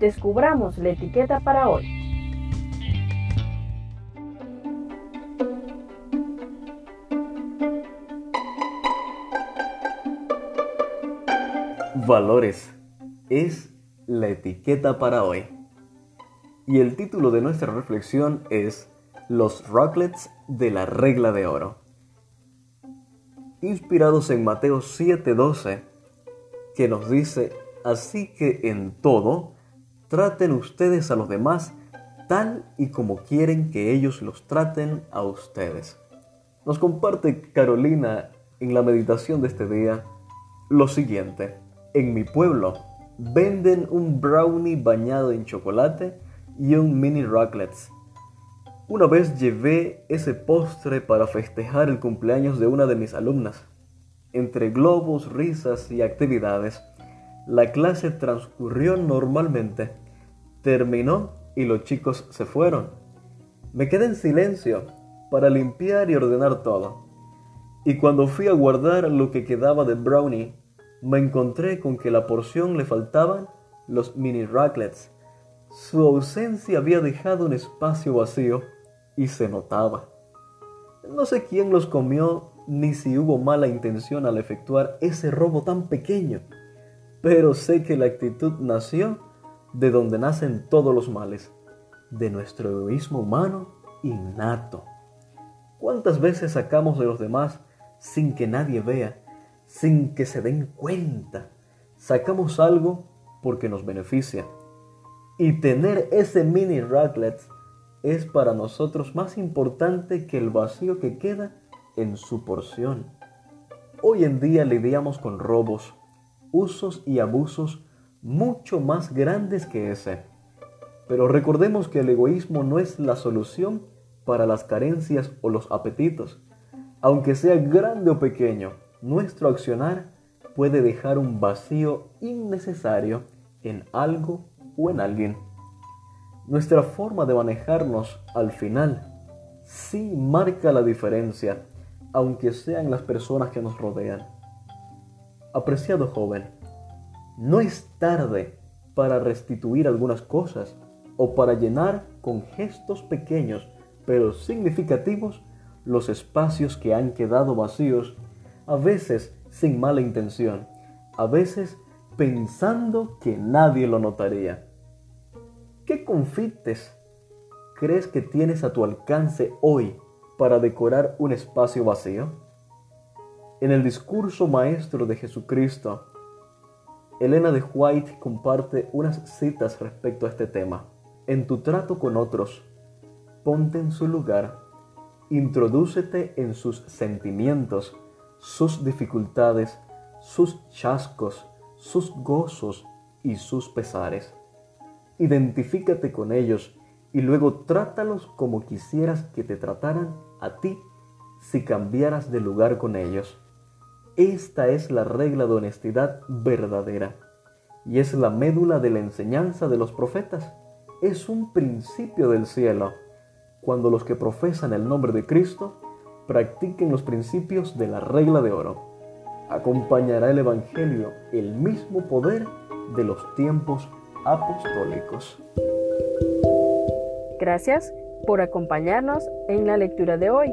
descubramos la etiqueta para hoy. Valores es la etiqueta para hoy. Y el título de nuestra reflexión es Los Rocklets de la regla de oro. Inspirados en Mateo 7:12, que nos dice, así que en todo, traten ustedes a los demás tal y como quieren que ellos los traten a ustedes. Nos comparte Carolina en la meditación de este día lo siguiente. En mi pueblo venden un brownie bañado en chocolate y un mini rocklets. Una vez llevé ese postre para festejar el cumpleaños de una de mis alumnas. Entre globos, risas y actividades, la clase transcurrió normalmente. Terminó y los chicos se fueron. Me quedé en silencio para limpiar y ordenar todo. Y cuando fui a guardar lo que quedaba de brownie, me encontré con que la porción le faltaban los mini raclets. Su ausencia había dejado un espacio vacío y se notaba. No sé quién los comió ni si hubo mala intención al efectuar ese robo tan pequeño, pero sé que la actitud nació de donde nacen todos los males, de nuestro egoísmo humano innato. ¿Cuántas veces sacamos de los demás sin que nadie vea sin que se den cuenta. Sacamos algo porque nos beneficia. Y tener ese mini raclets es para nosotros más importante que el vacío que queda en su porción. Hoy en día lidiamos con robos, usos y abusos mucho más grandes que ese. Pero recordemos que el egoísmo no es la solución para las carencias o los apetitos, aunque sea grande o pequeño nuestro accionar puede dejar un vacío innecesario en algo o en alguien. Nuestra forma de manejarnos al final sí marca la diferencia, aunque sean las personas que nos rodean. Apreciado joven, no es tarde para restituir algunas cosas o para llenar con gestos pequeños pero significativos los espacios que han quedado vacíos a veces sin mala intención, a veces pensando que nadie lo notaría. ¿Qué confites crees que tienes a tu alcance hoy para decorar un espacio vacío? En el discurso maestro de Jesucristo, Elena de White comparte unas citas respecto a este tema. En tu trato con otros, ponte en su lugar, introdúcete en sus sentimientos, sus dificultades, sus chascos, sus gozos y sus pesares. Identifícate con ellos y luego trátalos como quisieras que te trataran a ti si cambiaras de lugar con ellos. Esta es la regla de honestidad verdadera y es la médula de la enseñanza de los profetas. Es un principio del cielo cuando los que profesan el nombre de Cristo practiquen los principios de la regla de oro. Acompañará el Evangelio el mismo poder de los tiempos apostólicos. Gracias por acompañarnos en la lectura de hoy.